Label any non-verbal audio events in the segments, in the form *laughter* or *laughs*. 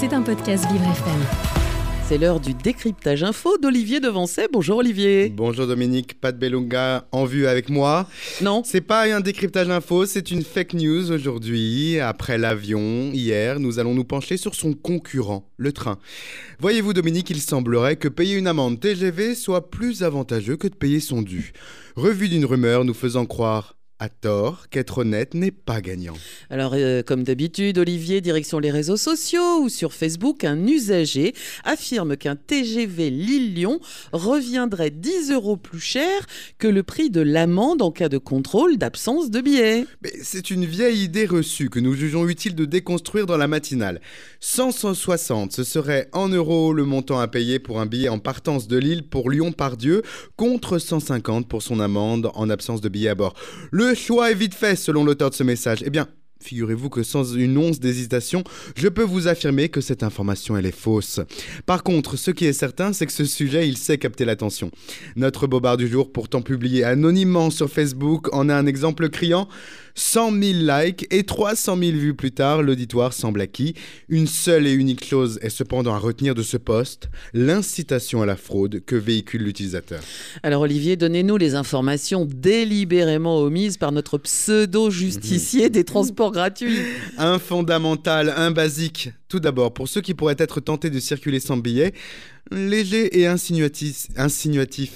C'est un podcast Vivre FM. C'est l'heure du décryptage info d'Olivier Devancet. Bonjour Olivier. Bonjour Dominique, Pat Belunga en vue avec moi. Non. C'est pas un décryptage info, c'est une fake news aujourd'hui. Après l'avion, hier, nous allons nous pencher sur son concurrent, le train. Voyez-vous Dominique, il semblerait que payer une amende TGV soit plus avantageux que de payer son dû. Revue d'une rumeur nous faisant croire à tort qu'être honnête n'est pas gagnant. Alors, euh, comme d'habitude, Olivier, direction les réseaux sociaux ou sur Facebook, un usager affirme qu'un TGV Lille-Lyon reviendrait 10 euros plus cher que le prix de l'amende en cas de contrôle d'absence de billets. Mais c'est une vieille idée reçue que nous jugeons utile de déconstruire dans la matinale. 160, ce serait en euros le montant à payer pour un billet en partance de Lille pour Lyon-Pardieu, contre 150 pour son amende en absence de billet à bord. Le le choix est vite fait selon l'auteur de ce message. Eh bien, Figurez-vous que sans une once d'hésitation, je peux vous affirmer que cette information elle est fausse. Par contre, ce qui est certain, c'est que ce sujet, il sait capter l'attention. Notre bobard du jour, pourtant publié anonymement sur Facebook, en a un exemple criant 100 000 likes et 300 000 vues plus tard, l'auditoire semble acquis. Une seule et unique chose est cependant à retenir de ce poste, l'incitation à la fraude que véhicule l'utilisateur. Alors Olivier, donnez-nous les informations délibérément omises par notre pseudo-justicier des transports gratuits. Un fondamental, un basique. Tout d'abord, pour ceux qui pourraient être tentés de circuler sans billet, léger et insinuatif,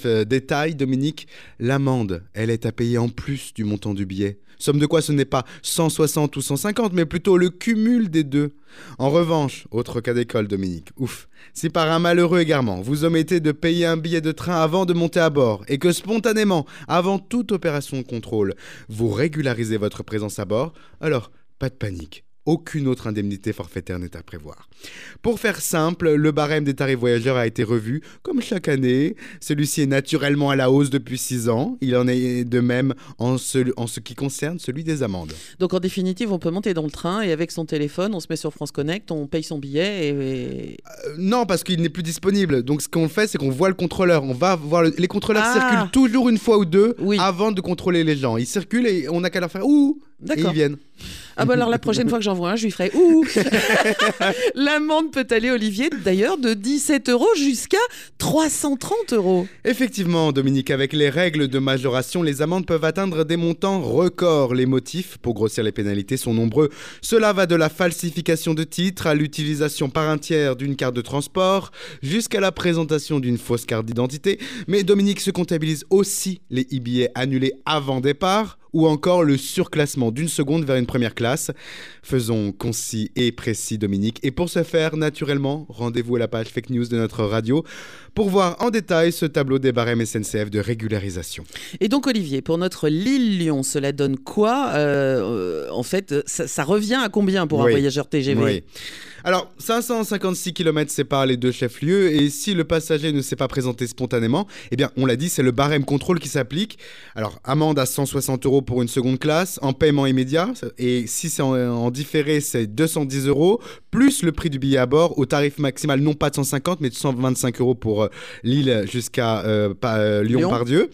euh, détail, Dominique, l'amende, elle est à payer en plus du montant du billet. Somme de quoi ce n'est pas 160 ou 150, mais plutôt le cumul des deux. En revanche, autre cas d'école, Dominique, ouf, si par un malheureux égarement, vous omettez de payer un billet de train avant de monter à bord, et que spontanément, avant toute opération de contrôle, vous régularisez votre présence à bord, alors pas de panique aucune autre indemnité forfaitaire n'est à prévoir. Pour faire simple, le barème des tarifs voyageurs a été revu, comme chaque année. Celui-ci est naturellement à la hausse depuis 6 ans. Il en est de même en ce, en ce qui concerne celui des amendes. Donc en définitive, on peut monter dans le train et avec son téléphone, on se met sur France Connect, on paye son billet et... Euh, non, parce qu'il n'est plus disponible. Donc ce qu'on fait, c'est qu'on voit le contrôleur. On va voir les contrôleurs ah. circulent toujours une fois ou deux avant de contrôler les gens. Ils circulent et on n'a qu'à leur faire ouh et ils viennent. Ah bah alors la prochaine fois que j'en vois un, je lui ferai ouh. *laughs* L'amende peut aller, Olivier, d'ailleurs, de 17 euros jusqu'à 330 euros. Effectivement, Dominique, avec les règles de majoration, les amendes peuvent atteindre des montants records. Les motifs pour grossir les pénalités sont nombreux. Cela va de la falsification de titres à l'utilisation par un tiers d'une carte de transport jusqu'à la présentation d'une fausse carte d'identité. Mais Dominique se comptabilise aussi les e-billets annulés avant départ ou encore le surclassement d'une seconde vers une première classe. Faisons concis et précis, Dominique. Et pour ce faire, naturellement, rendez-vous à la page fake news de notre radio pour voir en détail ce tableau des barèmes SNCF de régularisation. Et donc, Olivier, pour notre Lille-Lyon, cela donne quoi euh, En fait, ça, revient à combien pour un voyageur TGV oui. Alors, 556 km séparent les deux chefs-lieux et si le passager ne s'est pas présenté spontanément, eh bien, on l'a dit, c'est le barème contrôle qui s'applique. Alors, amende à 160 euros pour une seconde classe en paiement immédiat et si c'est en, différé, c'est 210 euros plus le prix du billet à bord au tarif maximal non pas de 150 mais de 125 euros pour euh, Lille jusqu'à euh, euh, Lyon-Pardieu.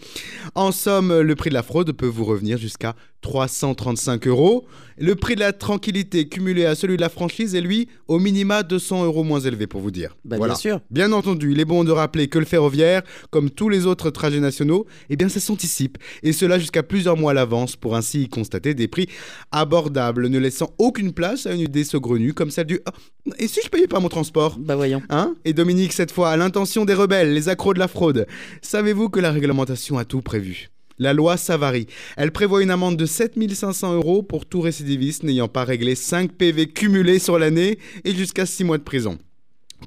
En somme, le prix de la fraude peut vous revenir jusqu'à 335 euros. Le prix de la tranquillité cumulé à celui de la franchise est lui au minima 200 euros moins élevé pour vous dire. Bah, Bien sûr. Bien entendu, il est bon de rappeler que le ferroviaire, comme tous les autres trajets nationaux, eh bien ça s'anticipe et cela jusqu'à plusieurs mois à pour ainsi y constater des prix abordables, ne laissant aucune place à une idée saugrenue comme celle du ah, et si je payais pas mon transport? Bah voyons. Hein? Et Dominique cette fois à l'intention des rebelles, les accros de la fraude. Savez-vous que la réglementation a tout prévu? La loi Savary. Elle prévoit une amende de 7500 euros pour tout récidiviste n'ayant pas réglé 5 PV cumulés sur l'année et jusqu'à 6 mois de prison.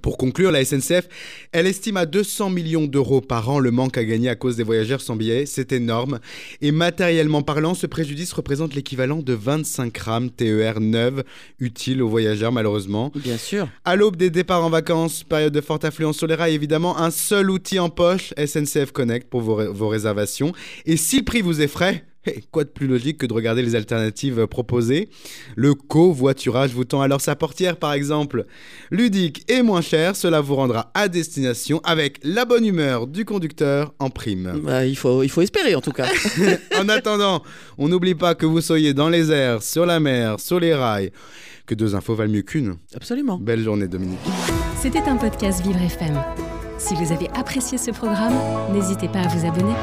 Pour conclure, la SNCF, elle estime à 200 millions d'euros par an le manque à gagner à cause des voyageurs sans billets. C'est énorme. Et matériellement parlant, ce préjudice représente l'équivalent de 25 rames TER neuves utiles aux voyageurs, malheureusement. Bien sûr. À l'aube des départs en vacances, période de forte affluence sur les rails, évidemment, un seul outil en poche, SNCF Connect pour vos, vos réservations. Et si le prix vous effraie, Et quoi de plus logique que de regarder les alternatives proposées? Le covoiturage vous tend alors sa portière par exemple. Ludique et moins cher, cela vous rendra à destination avec la bonne humeur du conducteur en prime. Bah, il, faut, il faut espérer en tout cas. *laughs* en attendant, on n'oublie pas que vous soyez dans les airs, sur la mer, sur les rails, que deux infos valent mieux qu'une. Absolument. Belle journée Dominique. C'était un podcast Vivre FM. Si vous avez apprécié ce programme, n'hésitez pas à vous abonner.